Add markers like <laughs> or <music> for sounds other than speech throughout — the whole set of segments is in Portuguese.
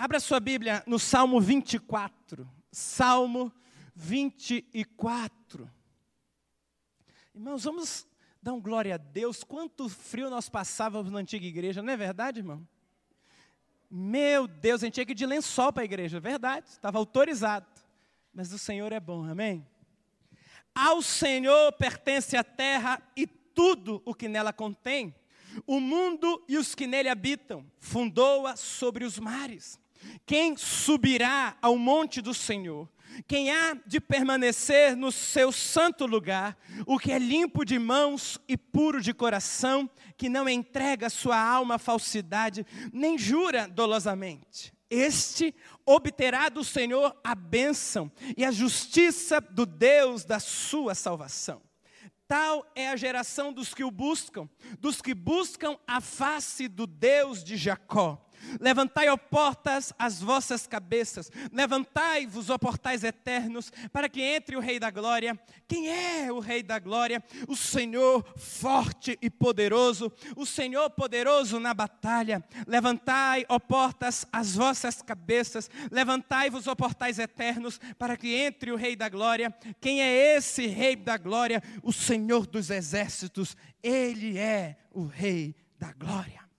Abra sua Bíblia no Salmo 24. Salmo 24. Irmãos, vamos dar um glória a Deus. Quanto frio nós passávamos na antiga igreja, não é verdade, irmão? Meu Deus, a gente tinha que ir de lençol para a igreja, é verdade, estava autorizado. Mas o Senhor é bom, amém? Ao Senhor pertence a terra e tudo o que nela contém, o mundo e os que nele habitam, fundou-a sobre os mares. Quem subirá ao monte do Senhor? Quem há de permanecer no seu santo lugar? O que é limpo de mãos e puro de coração, que não entrega sua alma à falsidade, nem jura dolosamente. Este obterá do Senhor a bênção e a justiça do Deus da sua salvação. Tal é a geração dos que o buscam, dos que buscam a face do Deus de Jacó. Levantai, ó portas, as vossas cabeças, levantai-vos, ó portais eternos, para que entre o Rei da Glória. Quem é o Rei da Glória? O Senhor forte e poderoso, o Senhor poderoso na batalha. Levantai, ó portas, as vossas cabeças, levantai-vos, ó portais eternos, para que entre o Rei da Glória. Quem é esse Rei da Glória? O Senhor dos exércitos, ele é o Rei da Glória.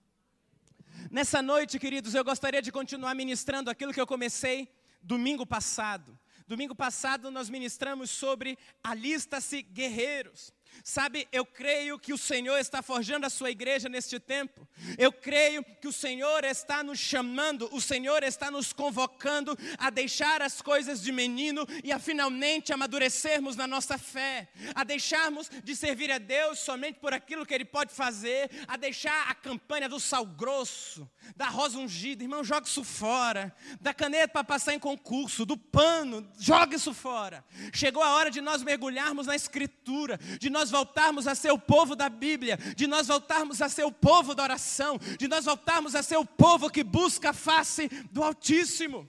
Nessa noite, queridos, eu gostaria de continuar ministrando aquilo que eu comecei domingo passado. Domingo passado nós ministramos sobre alista-se guerreiros. Sabe, eu creio que o Senhor está forjando a sua igreja neste tempo. Eu creio que o Senhor está nos chamando, o Senhor está nos convocando a deixar as coisas de menino e a finalmente amadurecermos na nossa fé, a deixarmos de servir a Deus somente por aquilo que Ele pode fazer, a deixar a campanha do sal grosso, da rosa ungida, irmão, joga isso fora, da caneta para passar em concurso, do pano, joga isso fora. Chegou a hora de nós mergulharmos na Escritura, de nós voltarmos a ser o povo da Bíblia, de nós voltarmos a ser o povo da oração, de nós voltarmos a ser o povo que busca a face do Altíssimo.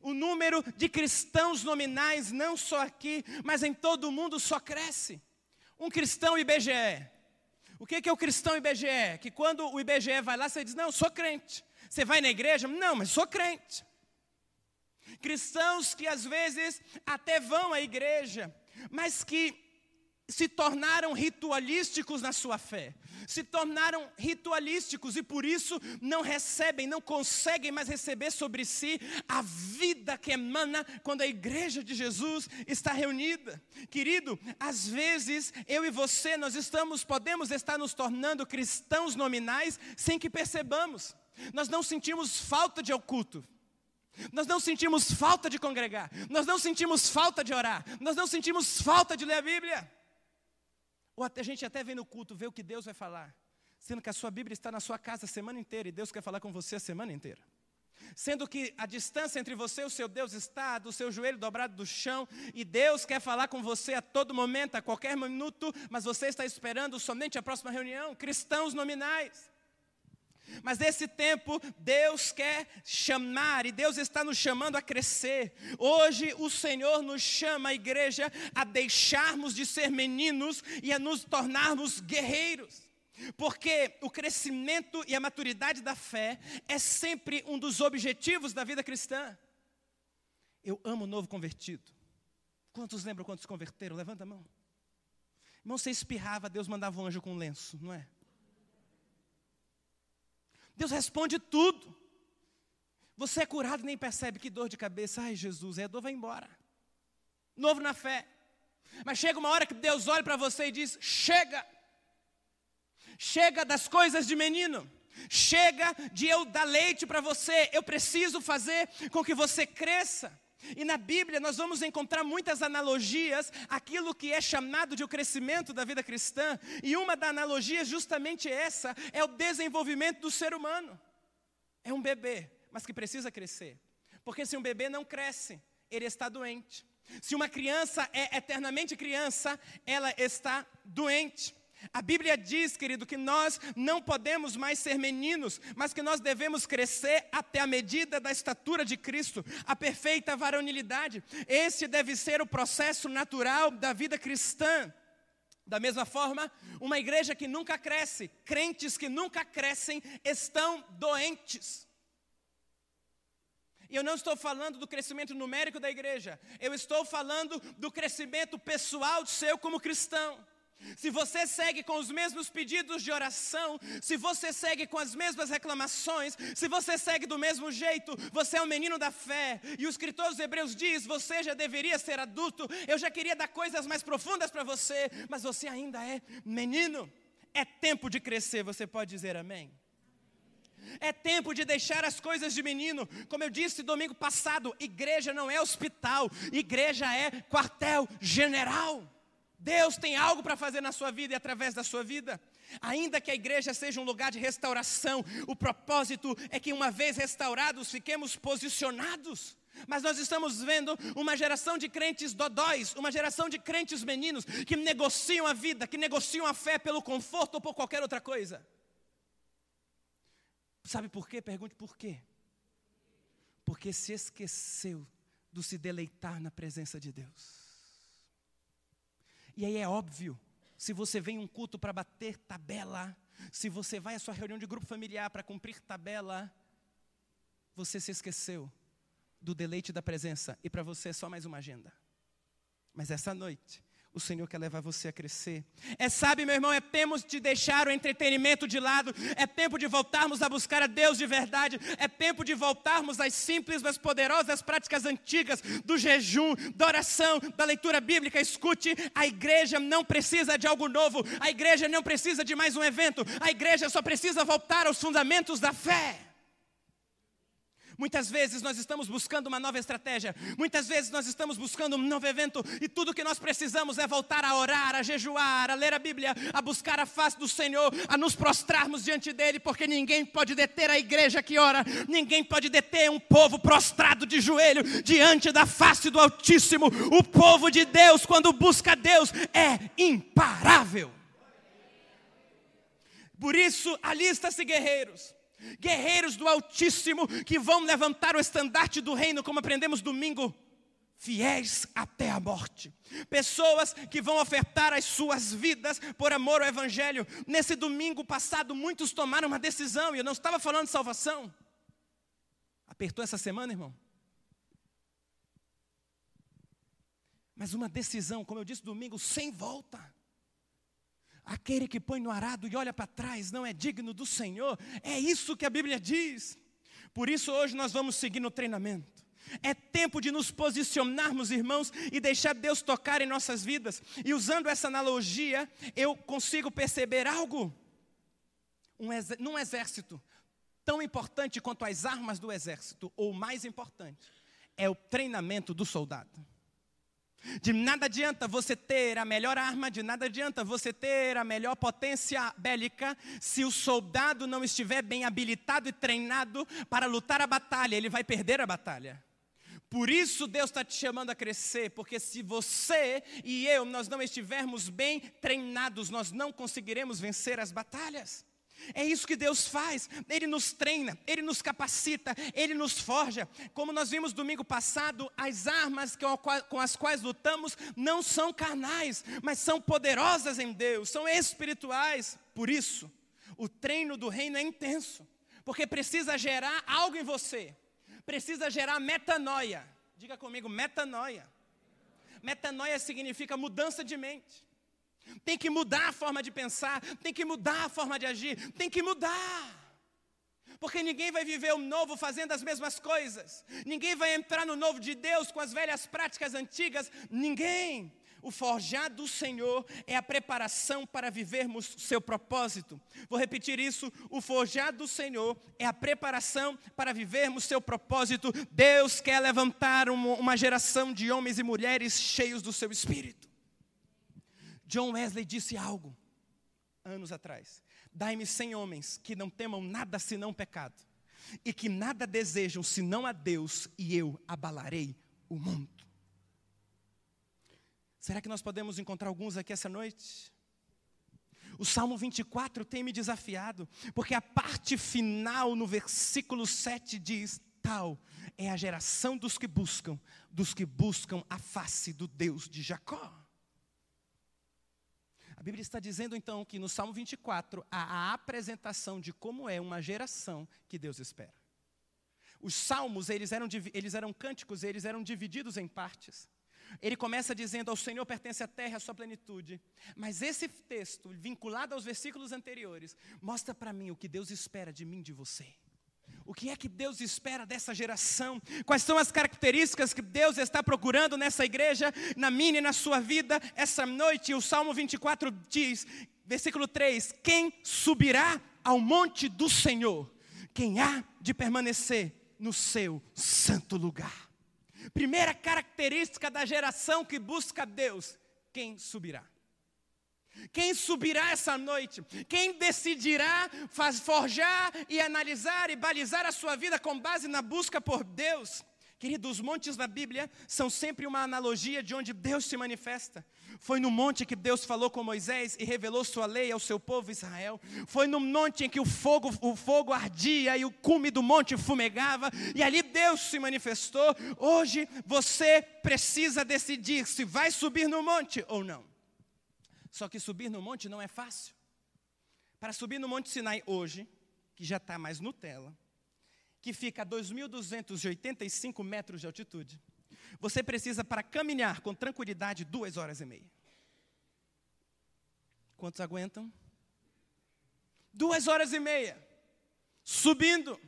O número de cristãos nominais, não só aqui, mas em todo o mundo, só cresce. Um cristão IBGE. O que é o cristão IBGE? Que quando o IBGE vai lá, você diz: Não, eu sou crente. Você vai na igreja? Não, mas sou crente. Cristãos que às vezes até vão à igreja, mas que se tornaram ritualísticos na sua fé, se tornaram ritualísticos e por isso não recebem, não conseguem mais receber sobre si a vida que emana quando a igreja de Jesus está reunida. Querido, às vezes eu e você nós estamos podemos estar nos tornando cristãos nominais sem que percebamos. Nós não sentimos falta de oculto. Nós não sentimos falta de congregar, nós não sentimos falta de orar, nós não sentimos falta de ler a Bíblia. Ou até, a gente até vem no culto, vê o que Deus vai falar. Sendo que a sua Bíblia está na sua casa a semana inteira e Deus quer falar com você a semana inteira. Sendo que a distância entre você e o seu Deus está do seu joelho dobrado do chão e Deus quer falar com você a todo momento, a qualquer minuto, mas você está esperando somente a próxima reunião. Cristãos nominais. Mas nesse tempo, Deus quer chamar e Deus está nos chamando a crescer. Hoje, o Senhor nos chama, a igreja, a deixarmos de ser meninos e a nos tornarmos guerreiros. Porque o crescimento e a maturidade da fé é sempre um dos objetivos da vida cristã. Eu amo o novo convertido. Quantos lembram quando se converteram? Levanta a mão. Irmão, você espirrava, Deus mandava um anjo com um lenço, não é? Deus responde tudo. Você é curado e nem percebe que dor de cabeça. Ai, Jesus, é a dor vai embora. Novo na fé. Mas chega uma hora que Deus olha para você e diz: chega. Chega das coisas de menino. Chega de eu dar leite para você. Eu preciso fazer com que você cresça. E na Bíblia nós vamos encontrar muitas analogias aquilo que é chamado de o crescimento da vida cristã, e uma da analogia é justamente essa, é o desenvolvimento do ser humano. É um bebê, mas que precisa crescer. Porque se um bebê não cresce, ele está doente. Se uma criança é eternamente criança, ela está doente. A Bíblia diz, querido, que nós não podemos mais ser meninos, mas que nós devemos crescer até a medida da estatura de Cristo, a perfeita varonilidade. Esse deve ser o processo natural da vida cristã. Da mesma forma, uma igreja que nunca cresce, crentes que nunca crescem, estão doentes. E eu não estou falando do crescimento numérico da igreja, eu estou falando do crescimento pessoal seu como cristão. Se você segue com os mesmos pedidos de oração, se você segue com as mesmas reclamações, se você segue do mesmo jeito, você é um menino da fé. E o escritor dos Hebreus diz: você já deveria ser adulto. Eu já queria dar coisas mais profundas para você, mas você ainda é menino. É tempo de crescer, você pode dizer amém? É tempo de deixar as coisas de menino. Como eu disse domingo passado, igreja não é hospital, igreja é quartel-general. Deus tem algo para fazer na sua vida e através da sua vida. Ainda que a igreja seja um lugar de restauração, o propósito é que, uma vez restaurados, fiquemos posicionados. Mas nós estamos vendo uma geração de crentes dodóis, uma geração de crentes meninos que negociam a vida, que negociam a fé pelo conforto ou por qualquer outra coisa. Sabe por quê? Pergunte por quê. Porque se esqueceu do se deleitar na presença de Deus. E aí é óbvio, se você vem um culto para bater tabela, se você vai à sua reunião de grupo familiar para cumprir tabela, você se esqueceu do deleite da presença e para você é só mais uma agenda. Mas essa noite, o Senhor quer levar você a crescer. É, sabe, meu irmão, é tempo de deixar o entretenimento de lado, é tempo de voltarmos a buscar a Deus de verdade, é tempo de voltarmos às simples, mas poderosas práticas antigas do jejum, da oração, da leitura bíblica. Escute, a igreja não precisa de algo novo, a igreja não precisa de mais um evento, a igreja só precisa voltar aos fundamentos da fé. Muitas vezes nós estamos buscando uma nova estratégia, muitas vezes nós estamos buscando um novo evento, e tudo que nós precisamos é voltar a orar, a jejuar, a ler a Bíblia, a buscar a face do Senhor, a nos prostrarmos diante dEle, porque ninguém pode deter a igreja que ora, ninguém pode deter um povo prostrado de joelho diante da face do Altíssimo. O povo de Deus, quando busca Deus, é imparável. Por isso, alista-se guerreiros guerreiros do Altíssimo que vão levantar o estandarte do reino, como aprendemos domingo, fiéis até a morte. Pessoas que vão ofertar as suas vidas por amor ao Evangelho. Nesse domingo passado, muitos tomaram uma decisão, e eu não estava falando de salvação. Apertou essa semana, irmão? Mas uma decisão, como eu disse domingo, sem volta. Aquele que põe no arado e olha para trás não é digno do Senhor. É isso que a Bíblia diz. Por isso hoje nós vamos seguir no treinamento. É tempo de nos posicionarmos, irmãos, e deixar Deus tocar em nossas vidas. E usando essa analogia, eu consigo perceber algo. Um num exército, tão importante quanto as armas do exército, ou mais importante, é o treinamento do soldado. De nada adianta você ter a melhor arma, de nada adianta você ter a melhor potência bélica, se o soldado não estiver bem habilitado e treinado para lutar a batalha, ele vai perder a batalha. Por isso Deus está te chamando a crescer, porque se você e eu nós não estivermos bem treinados, nós não conseguiremos vencer as batalhas. É isso que Deus faz. Ele nos treina, Ele nos capacita, Ele nos forja. Como nós vimos domingo passado, as armas com as quais lutamos não são carnais, mas são poderosas em Deus, são espirituais. Por isso, o treino do reino é intenso, porque precisa gerar algo em você, precisa gerar metanoia. Diga comigo, metanoia. Metanoia significa mudança de mente. Tem que mudar a forma de pensar, tem que mudar a forma de agir, tem que mudar. Porque ninguém vai viver o novo fazendo as mesmas coisas. Ninguém vai entrar no novo de Deus com as velhas práticas antigas. Ninguém. O forjar do Senhor é a preparação para vivermos seu propósito. Vou repetir isso: o forjar do Senhor é a preparação para vivermos seu propósito. Deus quer levantar uma geração de homens e mulheres cheios do seu espírito. John Wesley disse algo anos atrás: Dai-me cem homens que não temam nada senão pecado, e que nada desejam senão a Deus, e eu abalarei o mundo. Será que nós podemos encontrar alguns aqui essa noite? O Salmo 24 tem me desafiado, porque a parte final no versículo 7 diz: Tal é a geração dos que buscam, dos que buscam a face do Deus de Jacó. A Bíblia está dizendo então que no Salmo 24 há a apresentação de como é uma geração que Deus espera. Os salmos, eles eram, eles eram cânticos, eles eram divididos em partes. Ele começa dizendo: Ao Senhor pertence a terra e a sua plenitude. Mas esse texto, vinculado aos versículos anteriores, mostra para mim o que Deus espera de mim de você. O que é que Deus espera dessa geração? Quais são as características que Deus está procurando nessa igreja, na minha e na sua vida, essa noite? O Salmo 24 diz, versículo 3: Quem subirá ao monte do Senhor? Quem há de permanecer no seu santo lugar? Primeira característica da geração que busca Deus: quem subirá? Quem subirá essa noite? Quem decidirá faz, forjar e analisar e balizar a sua vida com base na busca por Deus? Querido, os montes da Bíblia são sempre uma analogia de onde Deus se manifesta. Foi no monte que Deus falou com Moisés e revelou sua lei ao seu povo Israel. Foi no monte em que o fogo, o fogo ardia e o cume do monte fumegava, e ali Deus se manifestou. Hoje você precisa decidir se vai subir no monte ou não. Só que subir no monte não é fácil. Para subir no Monte Sinai hoje, que já está mais Nutella, que fica a 2.285 metros de altitude, você precisa, para caminhar com tranquilidade, duas horas e meia. Quantos aguentam? Duas horas e meia. Subindo.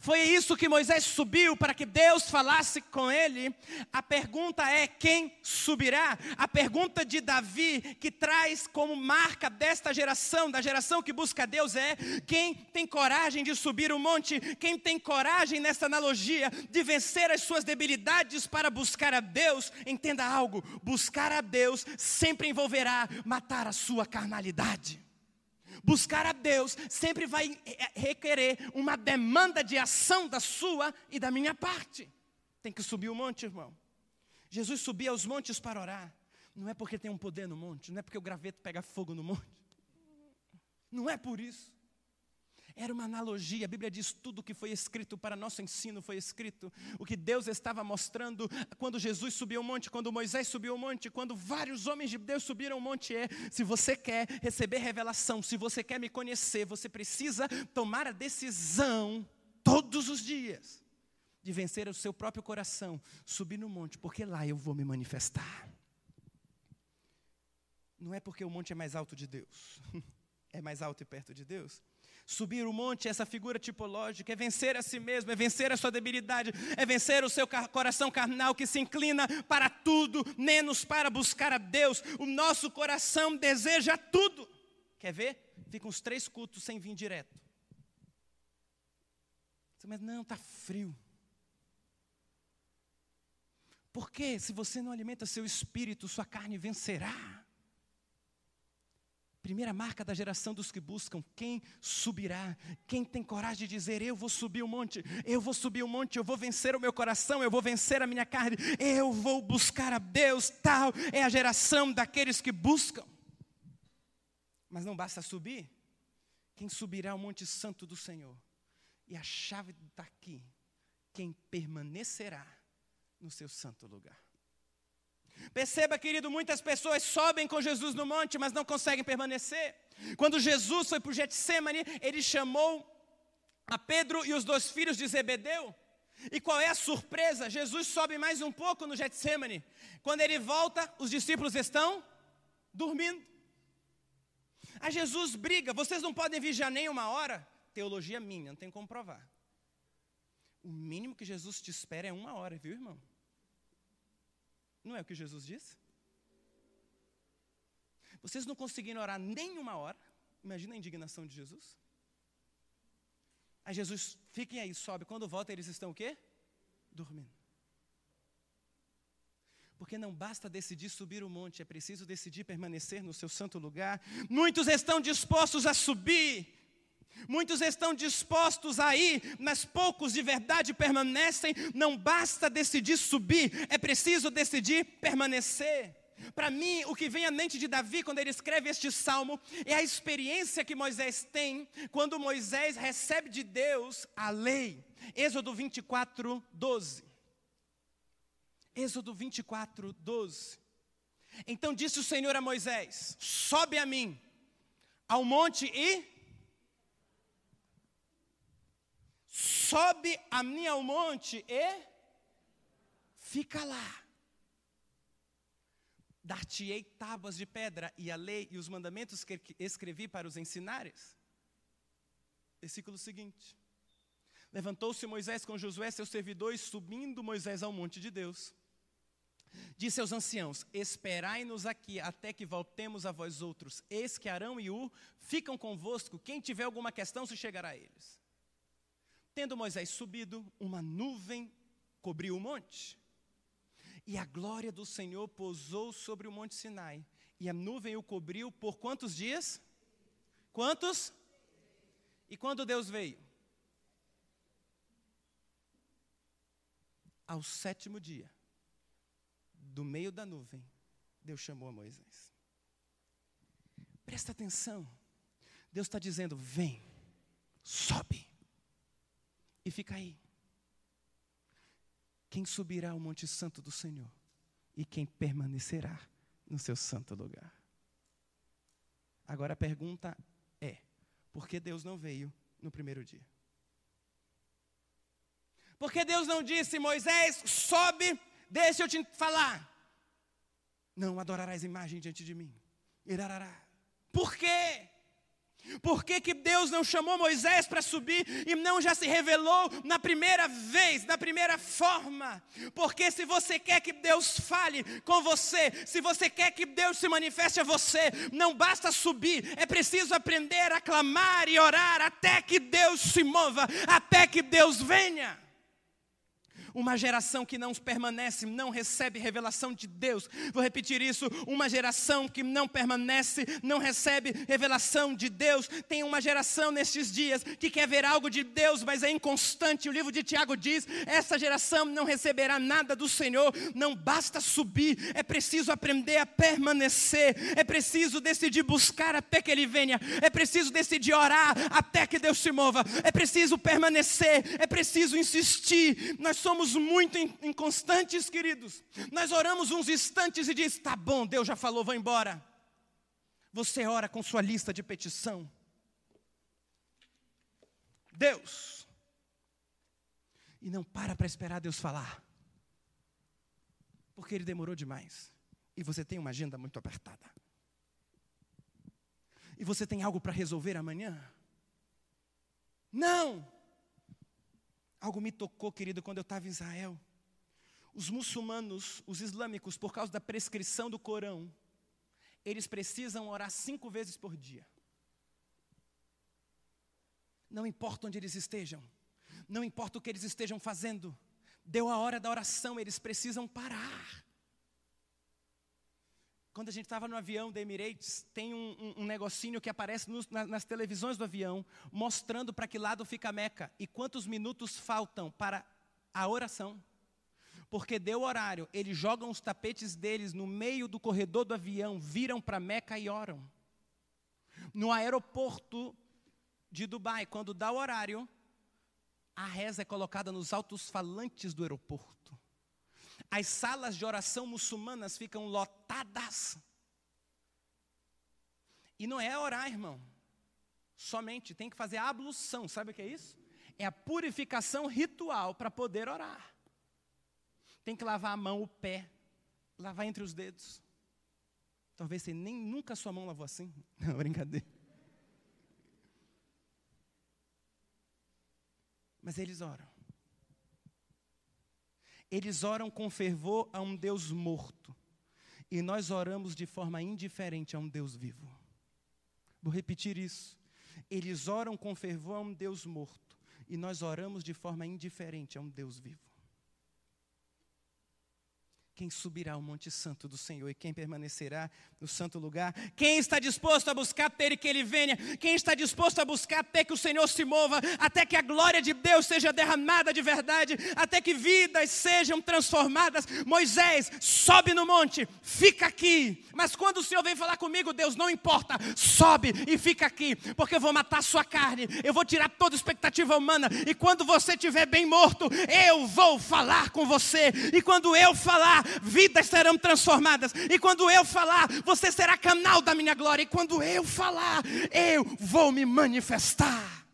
Foi isso que Moisés subiu para que Deus falasse com ele. A pergunta é: quem subirá? A pergunta de Davi, que traz como marca desta geração, da geração que busca Deus, é: quem tem coragem de subir o monte? Quem tem coragem, nessa analogia, de vencer as suas debilidades para buscar a Deus? Entenda algo: buscar a Deus sempre envolverá matar a sua carnalidade. Buscar a Deus sempre vai requerer uma demanda de ação da sua e da minha parte. Tem que subir o monte, irmão. Jesus subia aos montes para orar. Não é porque tem um poder no monte, não é porque o graveto pega fogo no monte. Não é por isso. Era uma analogia, a Bíblia diz tudo o que foi escrito para nosso ensino foi escrito. O que Deus estava mostrando quando Jesus subiu o monte, quando Moisés subiu o monte, quando vários homens de Deus subiram o monte é: se você quer receber revelação, se você quer me conhecer, você precisa tomar a decisão todos os dias de vencer o seu próprio coração, subir no monte, porque lá eu vou me manifestar. Não é porque o monte é mais alto de Deus, <laughs> é mais alto e perto de Deus Subir o monte, essa figura tipológica, é vencer a si mesmo, é vencer a sua debilidade, é vencer o seu coração carnal que se inclina para tudo, menos para buscar a Deus. O nosso coração deseja tudo. Quer ver? Fica uns três cultos sem vir direto. Mas não, está frio. Porque se você não alimenta seu espírito, sua carne vencerá. Primeira marca da geração dos que buscam: quem subirá? Quem tem coragem de dizer: Eu vou subir o monte, eu vou subir o monte, eu vou vencer o meu coração, eu vou vencer a minha carne, eu vou buscar a Deus. Tal é a geração daqueles que buscam. Mas não basta subir, quem subirá ao monte santo do Senhor? E a chave está aqui: quem permanecerá no seu santo lugar. Perceba, querido, muitas pessoas sobem com Jesus no monte, mas não conseguem permanecer. Quando Jesus foi para o Getsemane, ele chamou a Pedro e os dois filhos de Zebedeu. E qual é a surpresa? Jesus sobe mais um pouco no Getsemane. Quando ele volta, os discípulos estão dormindo. A Jesus briga, vocês não podem vigiar nem uma hora. Teologia minha, não tem como provar. O mínimo que Jesus te espera é uma hora, viu, irmão? Não é o que Jesus disse? Vocês não conseguiram orar nem uma hora. Imagina a indignação de Jesus. Aí Jesus, fiquem aí, sobe. Quando volta, eles estão o quê? Dormindo. Porque não basta decidir subir o monte, é preciso decidir permanecer no seu santo lugar. Muitos estão dispostos a subir, Muitos estão dispostos a ir, mas poucos de verdade permanecem. Não basta decidir subir, é preciso decidir permanecer. Para mim, o que vem à mente de Davi quando ele escreve este salmo é a experiência que Moisés tem quando Moisés recebe de Deus a lei. Êxodo 24, 12. Êxodo 24, 12. Então disse o Senhor a Moisés: Sobe a mim ao monte e sobe a mim ao monte e fica lá. Dar-te-ei tábuas de pedra e a lei e os mandamentos que escrevi para os ensinares. Versículo seguinte. Levantou-se Moisés com Josué, seu servidor, e subindo Moisés ao monte de Deus. Disse aos anciãos: Esperai-nos aqui até que voltemos a vós outros. Eis que Arão e U ficam convosco. Quem tiver alguma questão se chegará a eles. Tendo Moisés subido, uma nuvem cobriu o monte. E a glória do Senhor pousou sobre o monte Sinai. E a nuvem o cobriu por quantos dias? Quantos? E quando Deus veio? Ao sétimo dia, do meio da nuvem, Deus chamou a Moisés. Presta atenção. Deus está dizendo: vem, sobe, e fica aí. Quem subirá ao Monte Santo do Senhor? E quem permanecerá no seu santo lugar? Agora a pergunta é: por que Deus não veio no primeiro dia? Porque Deus não disse, Moisés, sobe, deixa eu te falar. Não adorarás imagem diante de mim. Irarará. Por quê? Por que, que Deus não chamou Moisés para subir e não já se revelou na primeira vez, na primeira forma? Porque se você quer que Deus fale com você, se você quer que Deus se manifeste a você, não basta subir, é preciso aprender a clamar e orar até que Deus se mova, até que Deus venha. Uma geração que não permanece, não recebe revelação de Deus. Vou repetir isso: uma geração que não permanece, não recebe revelação de Deus. Tem uma geração nestes dias que quer ver algo de Deus, mas é inconstante. O livro de Tiago diz: essa geração não receberá nada do Senhor. Não basta subir, é preciso aprender a permanecer. É preciso decidir buscar até que Ele venha. É preciso decidir orar até que Deus se mova. É preciso permanecer. É preciso insistir. Nós somos somos muito inconstantes, queridos. Nós oramos uns instantes e diz: "Tá bom, Deus já falou, vou embora". Você ora com sua lista de petição. Deus. E não para para esperar Deus falar. Porque ele demorou demais. E você tem uma agenda muito apertada. E você tem algo para resolver amanhã? Não! Algo me tocou, querido, quando eu estava em Israel. Os muçulmanos, os islâmicos, por causa da prescrição do Corão, eles precisam orar cinco vezes por dia. Não importa onde eles estejam, não importa o que eles estejam fazendo, deu a hora da oração, eles precisam parar. Quando a gente estava no avião da Emirates, tem um, um, um negocinho que aparece nos, na, nas televisões do avião, mostrando para que lado fica a Meca e quantos minutos faltam para a oração. Porque deu horário, eles jogam os tapetes deles no meio do corredor do avião, viram para Meca e oram. No aeroporto de Dubai, quando dá o horário, a reza é colocada nos altos falantes do aeroporto. As salas de oração muçulmanas ficam lotadas. E não é orar, irmão. Somente tem que fazer a ablução. Sabe o que é isso? É a purificação ritual para poder orar. Tem que lavar a mão, o pé, lavar entre os dedos. Talvez você nem nunca sua mão lavou assim. <laughs> Não, brincadeira. Mas eles oram. Eles oram com fervor a um Deus morto. E nós oramos de forma indiferente a um Deus vivo. Vou repetir isso. Eles oram com fervor a um Deus morto. E nós oramos de forma indiferente a um Deus vivo. Quem subirá ao Monte Santo do Senhor e quem permanecerá no santo lugar? Quem está disposto a buscar até que Ele venha? Quem está disposto a buscar até que o Senhor se mova? Até que a glória de Deus seja derramada de verdade? Até que vidas sejam transformadas? Moisés, sobe no monte, fica aqui. Mas quando o Senhor vem falar comigo, Deus, não importa, sobe e fica aqui, porque eu vou matar sua carne, eu vou tirar toda expectativa humana, e quando você estiver bem morto, eu vou falar com você, e quando eu falar, vidas serão transformadas. E quando eu falar, você será canal da minha glória. E quando eu falar, eu vou me manifestar.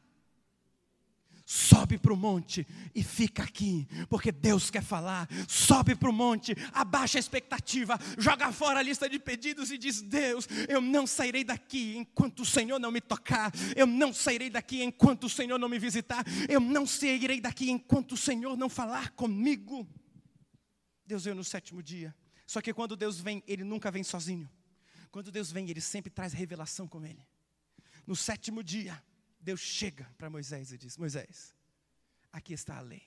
sobe para o monte e fica aqui, porque Deus quer falar. Sobe para o monte, abaixa a expectativa, joga fora a lista de pedidos e diz: Deus, eu não sairei daqui enquanto o Senhor não me tocar, eu não sairei daqui enquanto o Senhor não me visitar, eu não sairei daqui enquanto o Senhor não falar comigo. Deus veio no sétimo dia, só que quando Deus vem, Ele nunca vem sozinho. Quando Deus vem, Ele sempre traz revelação com Ele. No sétimo dia, Deus chega para Moisés e diz: Moisés, aqui está a lei.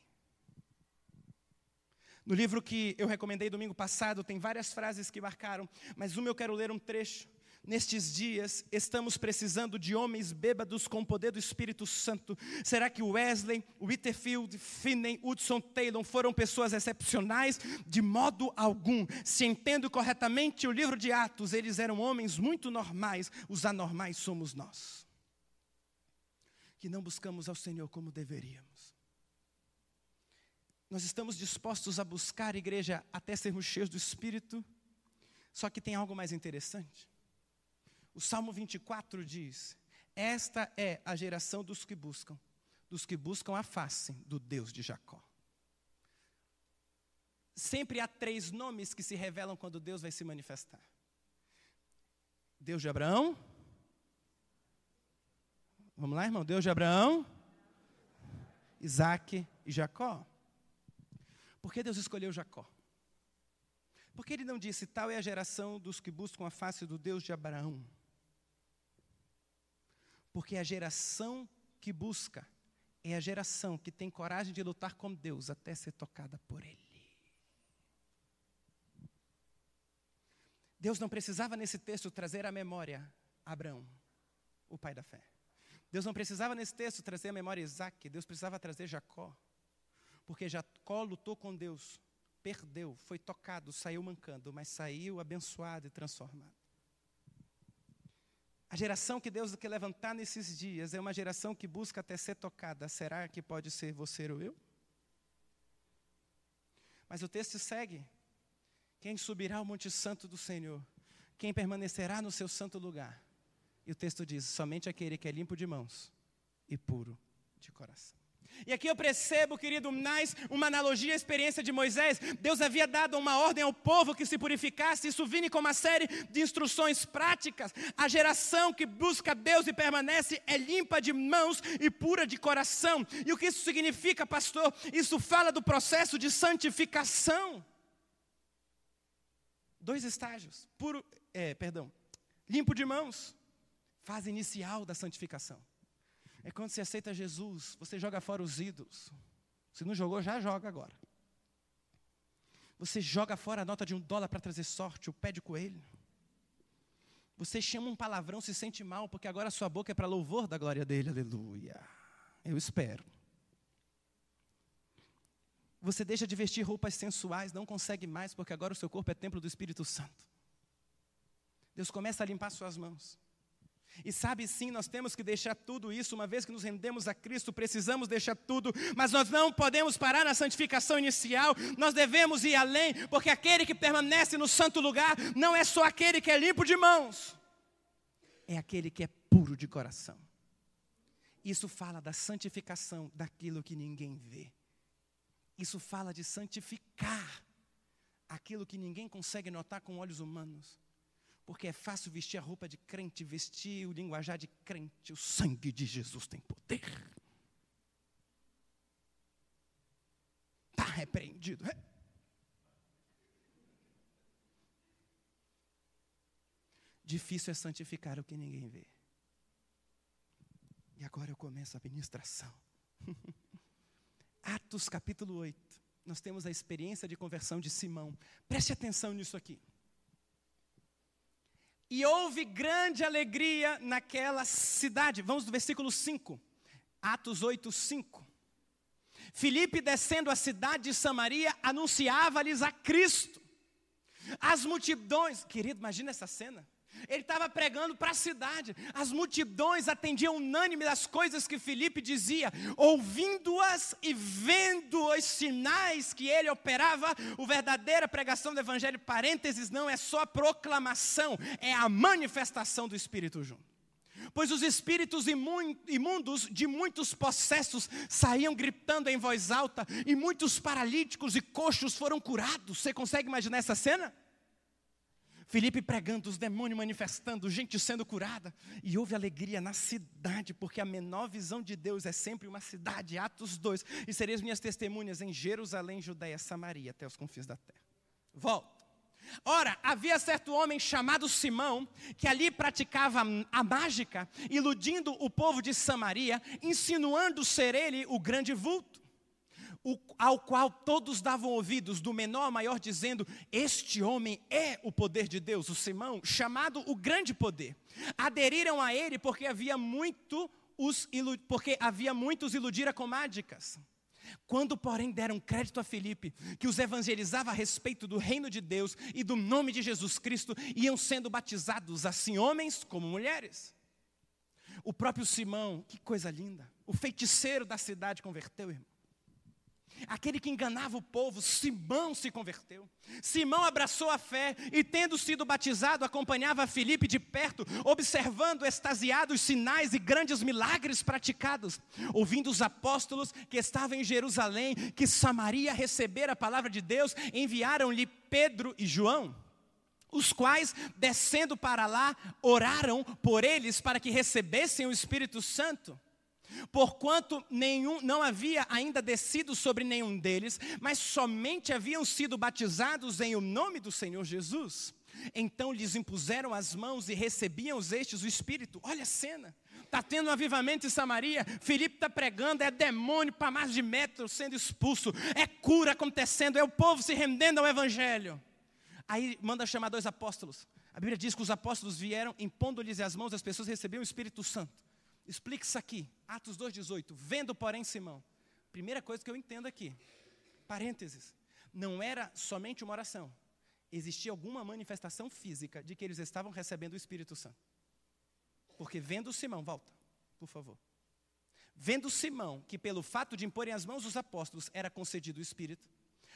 No livro que eu recomendei domingo passado, tem várias frases que marcaram, mas uma eu quero ler um trecho. Nestes dias, estamos precisando de homens bêbados com o poder do Espírito Santo. Será que Wesley, Whitfield, Finney, Hudson Taylor foram pessoas excepcionais? De modo algum. Se entendo corretamente o livro de Atos, eles eram homens muito normais. Os anormais somos nós que não buscamos ao Senhor como deveríamos. Nós estamos dispostos a buscar, igreja, até sermos cheios do Espírito, só que tem algo mais interessante. O Salmo 24 diz: Esta é a geração dos que buscam, dos que buscam a face do Deus de Jacó. Sempre há três nomes que se revelam quando Deus vai se manifestar: Deus de Abraão, Vamos lá, irmão? Deus de Abraão, Isaac e Jacó. Por que Deus escolheu Jacó? Porque ele não disse, tal é a geração dos que buscam a face do Deus de Abraão. Porque a geração que busca é a geração que tem coragem de lutar com Deus até ser tocada por Ele. Deus não precisava nesse texto trazer à memória Abraão, o pai da fé. Deus não precisava nesse texto trazer a memória Isaac, Deus precisava trazer Jacó. Porque Jacó lutou com Deus, perdeu, foi tocado, saiu mancando, mas saiu abençoado e transformado. A geração que Deus quer levantar nesses dias é uma geração que busca até ser tocada. Será que pode ser você ou eu? Mas o texto segue: Quem subirá ao Monte Santo do Senhor? Quem permanecerá no seu santo lugar? E o texto diz: somente aquele que é limpo de mãos e puro de coração. E aqui eu percebo, querido, mais uma analogia à experiência de Moisés. Deus havia dado uma ordem ao povo que se purificasse, isso vinha com uma série de instruções práticas. A geração que busca Deus e permanece é limpa de mãos e pura de coração. E o que isso significa, pastor? Isso fala do processo de santificação. Dois estágios: puro, é, perdão, limpo de mãos fase inicial da santificação. É quando você aceita Jesus, você joga fora os ídolos. Se não jogou, já joga agora. Você joga fora a nota de um dólar para trazer sorte, o pé de coelho. Você chama um palavrão, se sente mal, porque agora sua boca é para louvor da glória dele, aleluia. Eu espero. Você deixa de vestir roupas sensuais, não consegue mais, porque agora o seu corpo é templo do Espírito Santo. Deus começa a limpar suas mãos. E sabe sim, nós temos que deixar tudo isso, uma vez que nos rendemos a Cristo, precisamos deixar tudo, mas nós não podemos parar na santificação inicial, nós devemos ir além, porque aquele que permanece no santo lugar não é só aquele que é limpo de mãos, é aquele que é puro de coração. Isso fala da santificação daquilo que ninguém vê. Isso fala de santificar aquilo que ninguém consegue notar com olhos humanos. Porque é fácil vestir a roupa de crente, vestir o linguajar de crente. O sangue de Jesus tem poder. Está repreendido. Difícil é santificar o que ninguém vê. E agora eu começo a ministração. <laughs> Atos capítulo 8. Nós temos a experiência de conversão de Simão. Preste atenção nisso aqui. E houve grande alegria naquela cidade. Vamos do versículo 5. Atos 8, 5. Filipe, descendo a cidade de Samaria, anunciava-lhes a Cristo. As multidões, querido, imagina essa cena. Ele estava pregando para a cidade. As multidões atendiam unânime das coisas que Filipe dizia, ouvindo-as e vendo os sinais que ele operava. O verdadeira pregação do evangelho, parênteses, não é só proclamação, é a manifestação do Espírito junto. pois os espíritos imundos de muitos possessos saíam gritando em voz alta, e muitos paralíticos e coxos foram curados. Você consegue imaginar essa cena? Felipe pregando, os demônios manifestando, gente sendo curada, e houve alegria na cidade, porque a menor visão de Deus é sempre uma cidade, Atos 2, e sereis minhas testemunhas em Jerusalém, Judéia, Samaria, até os confins da terra. Volto. Ora, havia certo homem chamado Simão, que ali praticava a mágica, iludindo o povo de Samaria, insinuando ser ele o grande vulto, ao qual todos davam ouvidos, do menor ao maior, dizendo: Este homem é o poder de Deus, o Simão, chamado o grande poder. Aderiram a ele porque havia muito os porque havia muitos iludira com mágicas. Quando, porém, deram crédito a Filipe, que os evangelizava a respeito do reino de Deus e do nome de Jesus Cristo, iam sendo batizados, assim homens como mulheres. O próprio Simão, que coisa linda, o feiticeiro da cidade converteu, irmão. Aquele que enganava o povo, Simão se converteu. Simão abraçou a fé e, tendo sido batizado, acompanhava Filipe de perto, observando extasiados sinais e grandes milagres praticados. Ouvindo os apóstolos que estavam em Jerusalém, que Samaria recebera a palavra de Deus, enviaram-lhe Pedro e João os quais, descendo para lá, oraram por eles para que recebessem o Espírito Santo porquanto nenhum não havia ainda descido sobre nenhum deles, mas somente haviam sido batizados em o nome do Senhor Jesus. Então lhes impuseram as mãos e recebiam os estes o Espírito. Olha a cena. Está tendo um avivamento em Samaria. Filipe está pregando, é demônio para mais de metro sendo expulso. É cura acontecendo, é o povo se rendendo ao Evangelho. Aí manda chamar dois apóstolos. A Bíblia diz que os apóstolos vieram, impondo-lhes as mãos, as pessoas recebiam o Espírito Santo. Explique isso aqui. Atos 2,18. Vendo, porém, Simão. Primeira coisa que eu entendo aqui. Parênteses. Não era somente uma oração. Existia alguma manifestação física de que eles estavam recebendo o Espírito Santo. Porque vendo Simão, volta, por favor. Vendo Simão que pelo fato de imporem as mãos dos apóstolos era concedido o Espírito,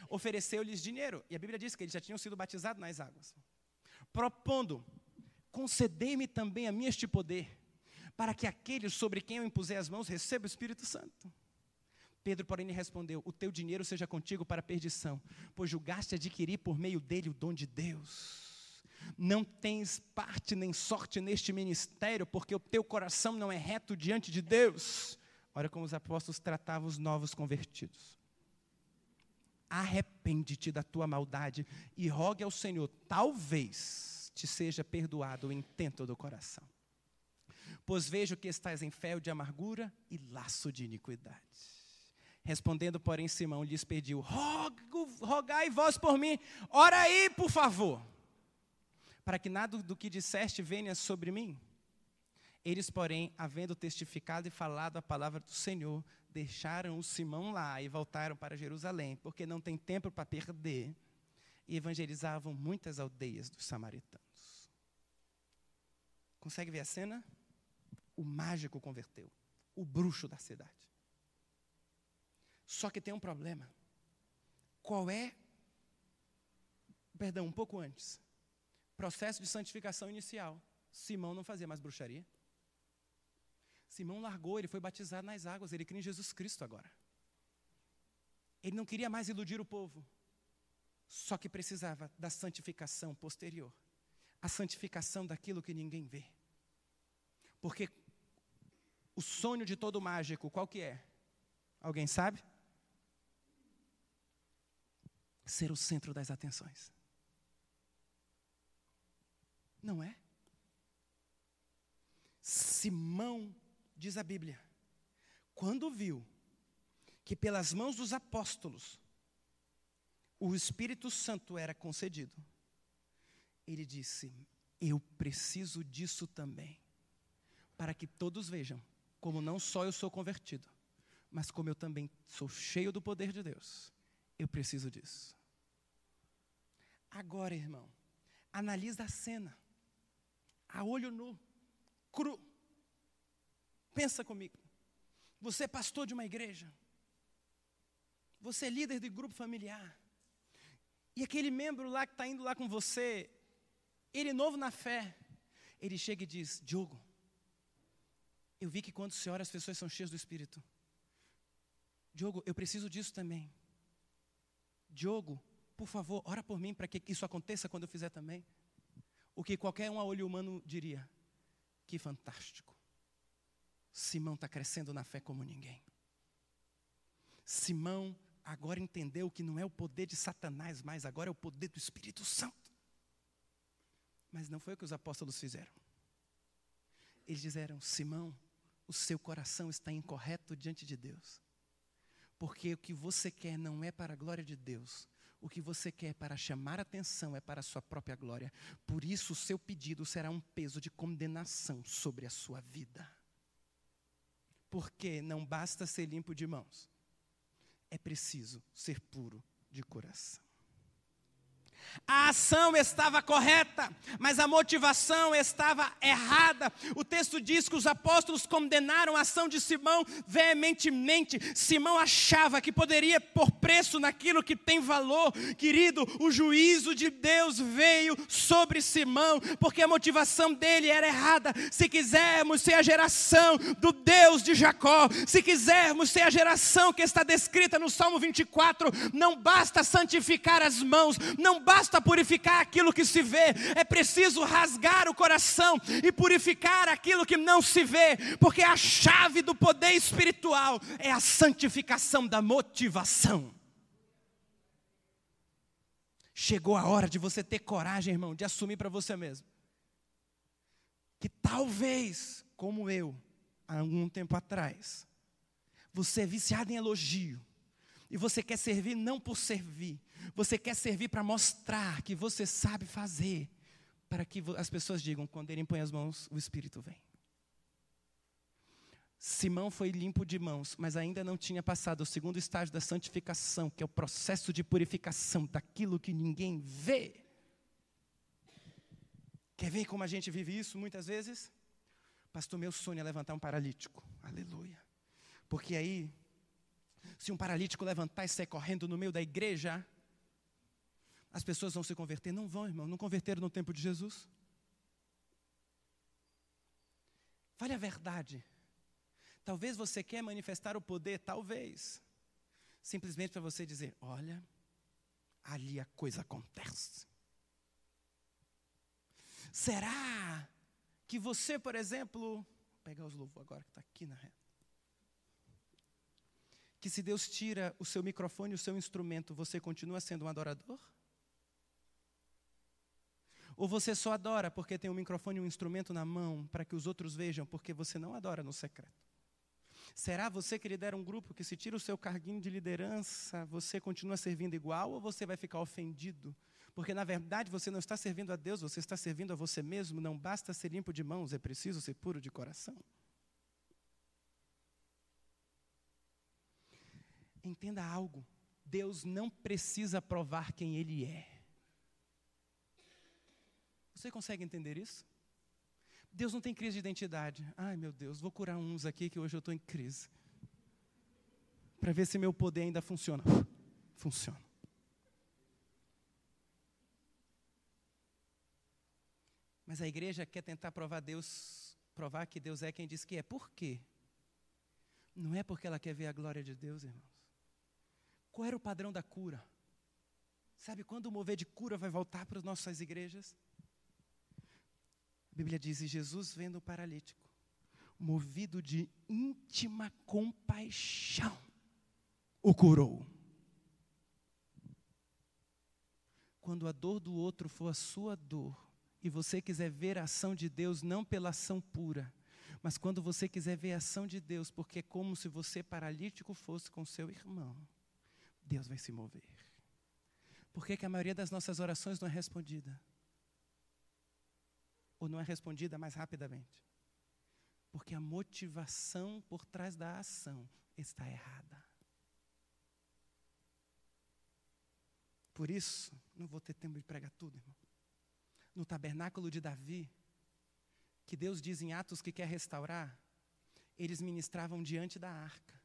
ofereceu-lhes dinheiro. E a Bíblia diz que eles já tinham sido batizados nas águas. Propondo, concedei-me também a mim este poder, para que aqueles sobre quem eu impuser as mãos recebam o Espírito Santo. Pedro, porém, lhe respondeu: O teu dinheiro seja contigo para a perdição, pois julgaste adquirir por meio dele o dom de Deus. Não tens parte nem sorte neste ministério, porque o teu coração não é reto diante de Deus. Olha como os apóstolos tratavam os novos convertidos. Arrepende-te da tua maldade e rogue ao Senhor, talvez te seja perdoado o intento do coração pois vejo que estás em fel de amargura e laço de iniquidade. Respondendo, porém, Simão lhes pediu: Rogo, rogai vós por mim, ora aí, por favor, para que nada do que disseste venha sobre mim. Eles, porém, havendo testificado e falado a palavra do Senhor, deixaram o Simão lá e voltaram para Jerusalém, porque não tem tempo para perder, e evangelizavam muitas aldeias dos samaritanos. Consegue ver a cena? O mágico converteu, o bruxo da cidade. Só que tem um problema. Qual é? Perdão, um pouco antes. Processo de santificação inicial. Simão não fazia mais bruxaria. Simão largou, ele foi batizado nas águas, ele cria em Jesus Cristo agora. Ele não queria mais iludir o povo. Só que precisava da santificação posterior. A santificação daquilo que ninguém vê. Porque o sonho de todo mágico, qual que é? Alguém sabe? Ser o centro das atenções. Não é? Simão, diz a Bíblia, quando viu que pelas mãos dos apóstolos o Espírito Santo era concedido, ele disse: Eu preciso disso também, para que todos vejam como não só eu sou convertido, mas como eu também sou cheio do poder de Deus. Eu preciso disso. Agora, irmão, analisa a cena, a olho nu, cru. Pensa comigo. Você é pastor de uma igreja. Você é líder de grupo familiar. E aquele membro lá que está indo lá com você, ele novo na fé, ele chega e diz: Diogo, Eu vi que quando se ora as pessoas são cheias do Espírito. Diogo, eu preciso disso também. Diogo, por favor, ora por mim para que isso aconteça quando eu fizer também. O que qualquer um a olho humano diria: que fantástico. Simão está crescendo na fé como ninguém. Simão agora entendeu que não é o poder de Satanás mais, agora é o poder do Espírito Santo. Mas não foi o que os apóstolos fizeram. Eles disseram: Simão, o seu coração está incorreto diante de Deus. Porque o que você quer não é para a glória de Deus. O que você quer para chamar atenção é para a sua própria glória. Por isso, o seu pedido será um peso de condenação sobre a sua vida. Porque não basta ser limpo de mãos, é preciso ser puro de coração. A ação estava correta, mas a motivação estava errada. O texto diz que os apóstolos condenaram a ação de Simão veementemente. Simão achava que poderia pôr preço naquilo que tem valor. Querido, o juízo de Deus veio sobre Simão, porque a motivação dele era errada. Se quisermos ser a geração do Deus de Jacó, se quisermos ser a geração que está descrita no Salmo 24, não basta santificar as mãos, não basta basta purificar aquilo que se vê, é preciso rasgar o coração e purificar aquilo que não se vê, porque a chave do poder espiritual é a santificação da motivação. Chegou a hora de você ter coragem, irmão, de assumir para você mesmo que talvez, como eu, há algum tempo atrás, você é viciado em elogio, e você quer servir não por servir, você quer servir para mostrar que você sabe fazer, para que as pessoas digam: quando ele põe as mãos, o Espírito vem. Simão foi limpo de mãos, mas ainda não tinha passado o segundo estágio da santificação, que é o processo de purificação daquilo que ninguém vê. Quer ver como a gente vive isso muitas vezes? Pastor, meu sonho é levantar um paralítico. Aleluia. Porque aí se um paralítico levantar e sair correndo no meio da igreja, as pessoas vão se converter. Não vão, irmão, não converteram no tempo de Jesus. Fale a verdade. Talvez você quer manifestar o poder, talvez. Simplesmente para você dizer: olha, ali a coisa acontece. Será que você, por exemplo, vou pegar os louvores agora que está aqui na reta que se Deus tira o seu microfone, o seu instrumento, você continua sendo um adorador? Ou você só adora porque tem um microfone e um instrumento na mão para que os outros vejam, porque você não adora no secreto? Será você que lidera um grupo que se tira o seu carguinho de liderança, você continua servindo igual ou você vai ficar ofendido? Porque na verdade você não está servindo a Deus, você está servindo a você mesmo. Não basta ser limpo de mãos, é preciso ser puro de coração. Entenda algo: Deus não precisa provar quem Ele é. Você consegue entender isso? Deus não tem crise de identidade. Ai meu Deus, vou curar uns aqui que hoje eu estou em crise. Para ver se meu poder ainda funciona. Funciona. Mas a igreja quer tentar provar Deus, provar que Deus é quem diz que é. Por quê? Não é porque ela quer ver a glória de Deus, irmãos. Qual era o padrão da cura? Sabe quando o mover de cura vai voltar para as nossas igrejas? A Bíblia diz: e Jesus vendo o paralítico, movido de íntima compaixão, o curou. Quando a dor do outro for a sua dor, e você quiser ver a ação de Deus não pela ação pura, mas quando você quiser ver a ação de Deus, porque é como se você paralítico fosse com seu irmão Deus vai se mover. Por que, que a maioria das nossas orações não é respondida? Ou não é respondida mais rapidamente? Porque a motivação por trás da ação está errada. Por isso, não vou ter tempo de pregar tudo, irmão. No tabernáculo de Davi, que Deus diz em Atos que quer restaurar, eles ministravam diante da arca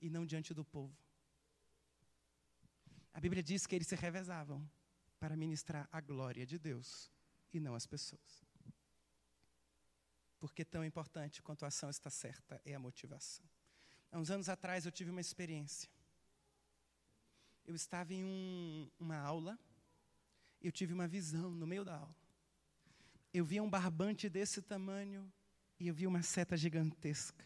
e não diante do povo. A Bíblia diz que eles se revezavam para ministrar a glória de Deus e não as pessoas. Porque tão importante quanto a ação está certa é a motivação. Há uns anos atrás eu tive uma experiência. Eu estava em um, uma aula, eu tive uma visão no meio da aula. Eu via um barbante desse tamanho e eu vi uma seta gigantesca.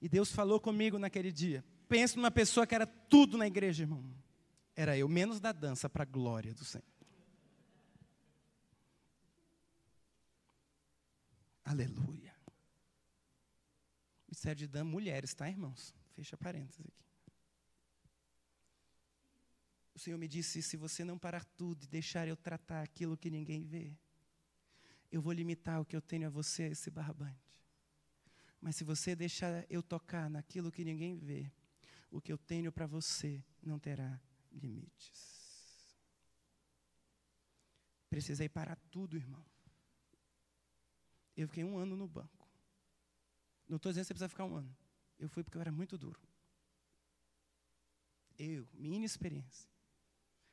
E Deus falou comigo naquele dia. Pensa numa pessoa que era tudo na igreja, irmão. Era eu, menos da dança, para a glória do Senhor. Aleluia. Ministério de Dan, mulheres, tá, irmãos? Fecha parênteses aqui. O Senhor me disse: se você não parar tudo e deixar eu tratar aquilo que ninguém vê, eu vou limitar o que eu tenho a você, esse barbante. Mas se você deixar eu tocar naquilo que ninguém vê, o que eu tenho para você não terá limites. Precisei parar tudo, irmão. Eu fiquei um ano no banco. Não estou dizendo que você precisa ficar um ano. Eu fui porque eu era muito duro. Eu, minha inexperiência.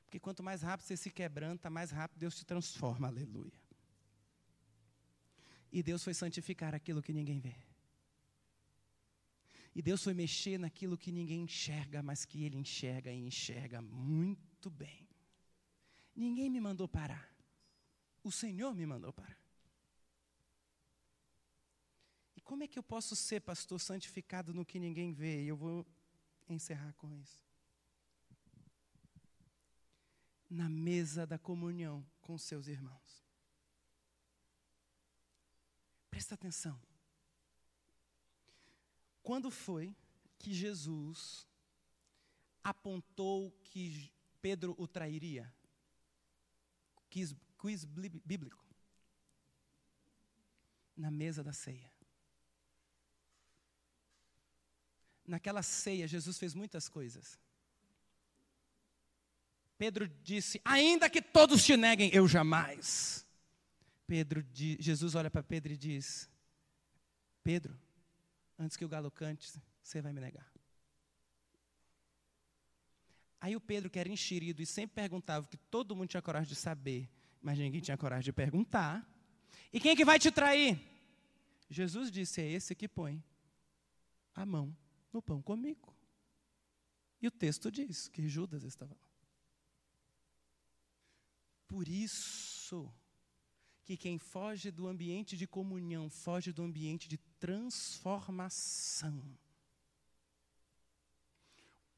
Porque quanto mais rápido você se quebranta, mais rápido Deus te transforma. Aleluia. E Deus foi santificar aquilo que ninguém vê. E Deus foi mexer naquilo que ninguém enxerga, mas que Ele enxerga e enxerga muito bem. Ninguém me mandou parar. O Senhor me mandou parar. como é que eu posso ser, pastor, santificado no que ninguém vê? E eu vou encerrar com isso. Na mesa da comunhão com seus irmãos. Presta atenção. Quando foi que Jesus apontou que Pedro o trairia? Quiz, quiz bíblico. Na mesa da ceia. Naquela ceia, Jesus fez muitas coisas. Pedro disse: Ainda que todos te neguem, eu jamais. Pedro, Jesus olha para Pedro e diz: Pedro, antes que o galo cante, você vai me negar. Aí o Pedro, que era enxerido e sempre perguntava, que todo mundo tinha coragem de saber, mas ninguém tinha coragem de perguntar. E quem é que vai te trair? Jesus disse: É esse que põe a mão no pão comigo. E o texto diz que Judas estava lá. Por isso que quem foge do ambiente de comunhão foge do ambiente de transformação.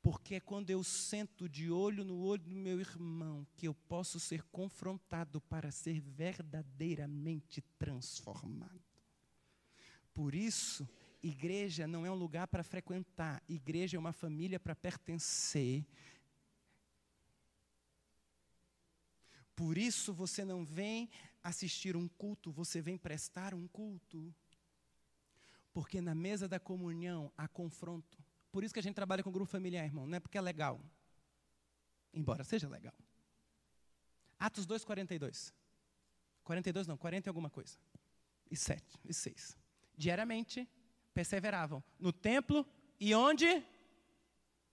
Porque é quando eu sento de olho no olho do meu irmão que eu posso ser confrontado para ser verdadeiramente transformado. Por isso, igreja não é um lugar para frequentar, igreja é uma família para pertencer. Por isso você não vem assistir um culto, você vem prestar um culto. Porque na mesa da comunhão há confronto. Por isso que a gente trabalha com grupo familiar, irmão, não é porque é legal. Embora seja legal. Atos 2, 42. 42 não, 40 e alguma coisa. E 7, e 6. Diariamente, perseveravam no templo e onde?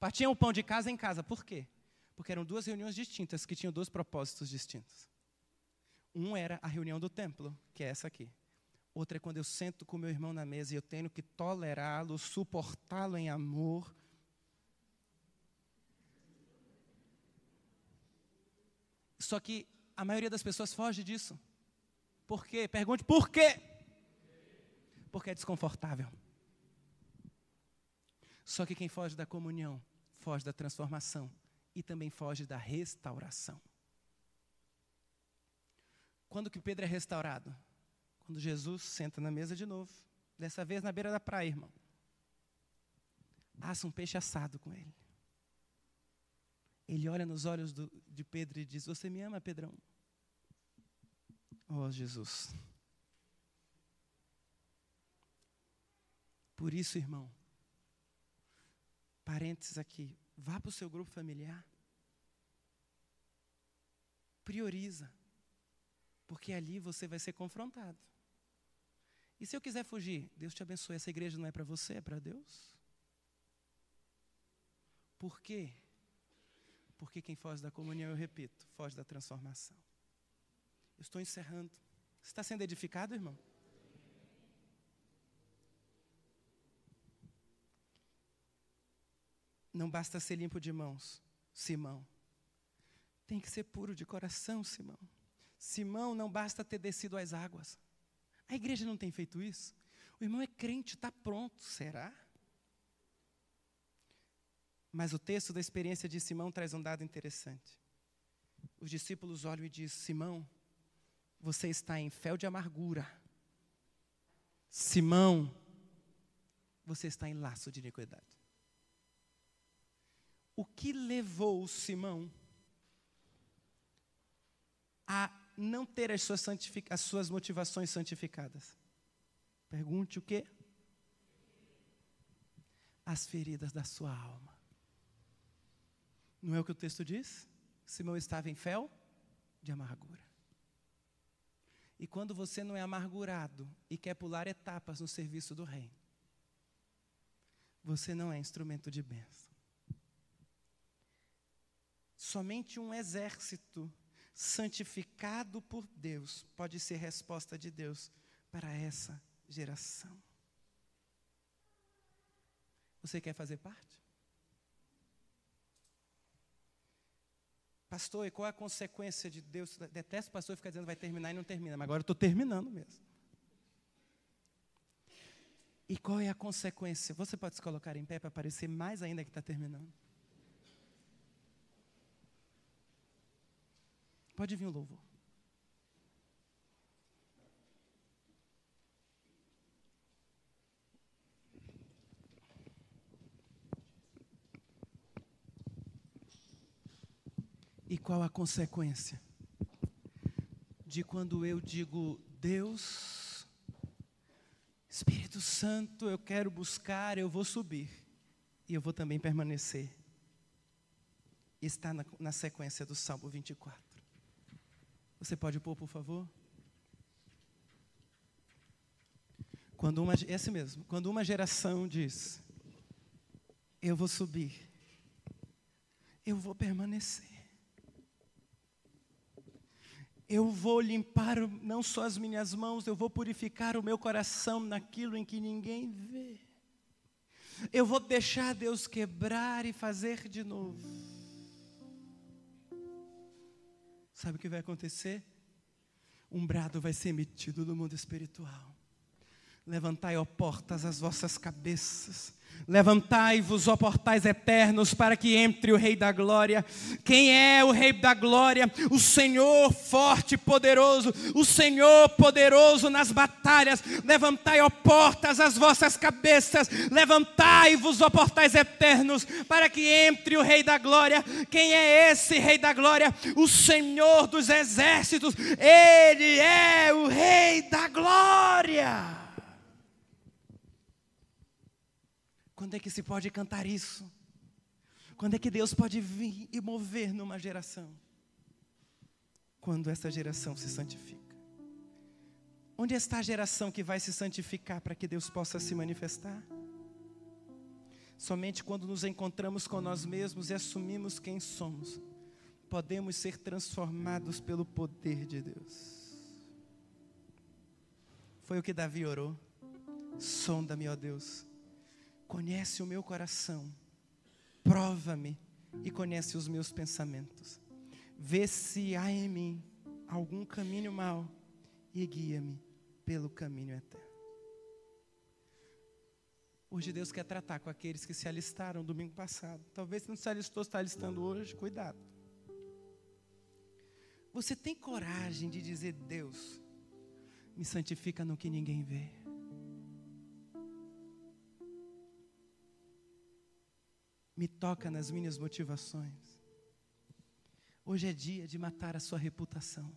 Partiam o pão de casa em casa. Por quê? Porque eram duas reuniões distintas que tinham dois propósitos distintos. Um era a reunião do templo, que é essa aqui. Outra é quando eu sento com meu irmão na mesa e eu tenho que tolerá-lo, suportá-lo em amor. Só que a maioria das pessoas foge disso. Por quê? Pergunte por quê? Porque é desconfortável. Só que quem foge da comunhão, foge da transformação e também foge da restauração. Quando que Pedro é restaurado? Quando Jesus senta na mesa de novo, dessa vez na beira da praia, irmão. Assa um peixe assado com ele. Ele olha nos olhos do, de Pedro e diz: Você me ama, Pedrão? Oh, Jesus. Por isso, irmão, Parênteses aqui. Vá para o seu grupo familiar. Prioriza. Porque ali você vai ser confrontado. E se eu quiser fugir? Deus te abençoe. Essa igreja não é para você, é para Deus. Por quê? Porque quem foge da comunhão, eu repito, foge da transformação. Eu estou encerrando. Você está sendo edificado, irmão? Não basta ser limpo de mãos, Simão. Tem que ser puro de coração, Simão. Simão, não basta ter descido às águas. A igreja não tem feito isso. O irmão é crente, está pronto, será? Mas o texto da experiência de Simão traz um dado interessante. Os discípulos olham e dizem: Simão, você está em fel de amargura. Simão, você está em laço de iniquidade. O que levou Simão a não ter as suas, as suas motivações santificadas? Pergunte o quê? As feridas da sua alma. Não é o que o texto diz? Simão estava em fel de amargura. E quando você não é amargurado e quer pular etapas no serviço do reino, você não é instrumento de bênção. Somente um exército santificado por Deus pode ser resposta de Deus para essa geração. Você quer fazer parte? Pastor, e qual é a consequência de Deus? Detesto o pastor ficar dizendo vai terminar e não termina, mas agora eu estou terminando mesmo. E qual é a consequência? Você pode se colocar em pé para parecer mais ainda que está terminando. Pode vir o louvor. E qual a consequência de quando eu digo, Deus, Espírito Santo, eu quero buscar, eu vou subir, e eu vou também permanecer. Está na, na sequência do Salmo 24. Você pode pôr, por favor? Quando uma, esse mesmo, quando uma geração diz, eu vou subir, eu vou permanecer eu vou limpar não só as minhas mãos, eu vou purificar o meu coração naquilo em que ninguém vê. Eu vou deixar Deus quebrar e fazer de novo. Sabe o que vai acontecer? Um brado vai ser emitido no mundo espiritual. Levantai, ó portas, as vossas cabeças, Levantai-vos, ó portais eternos, para que entre o Rei da Glória. Quem é o Rei da Glória? O Senhor forte e poderoso, o Senhor poderoso nas batalhas. Levantai, ó portas, as vossas cabeças. Levantai-vos, ó portais eternos, para que entre o Rei da Glória. Quem é esse Rei da Glória? O Senhor dos exércitos. Ele é o Rei da Glória. Quando é que se pode cantar isso? Quando é que Deus pode vir e mover numa geração? Quando essa geração se santifica. Onde está a geração que vai se santificar para que Deus possa se manifestar? Somente quando nos encontramos com nós mesmos e assumimos quem somos, podemos ser transformados pelo poder de Deus. Foi o que Davi orou. Sonda-me, ó Deus, Conhece o meu coração, prova-me e conhece os meus pensamentos. Vê se há em mim algum caminho mau e guia-me pelo caminho eterno. Hoje Deus quer tratar com aqueles que se alistaram domingo passado. Talvez não se alistou, está alistando hoje, cuidado. Você tem coragem de dizer, Deus, me santifica no que ninguém vê. Me toca nas minhas motivações. Hoje é dia de matar a sua reputação.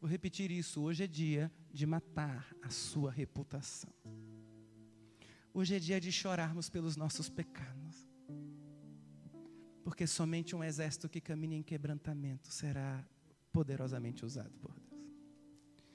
Vou repetir isso. Hoje é dia de matar a sua reputação. Hoje é dia de chorarmos pelos nossos pecados. Porque somente um exército que caminha em quebrantamento será poderosamente usado por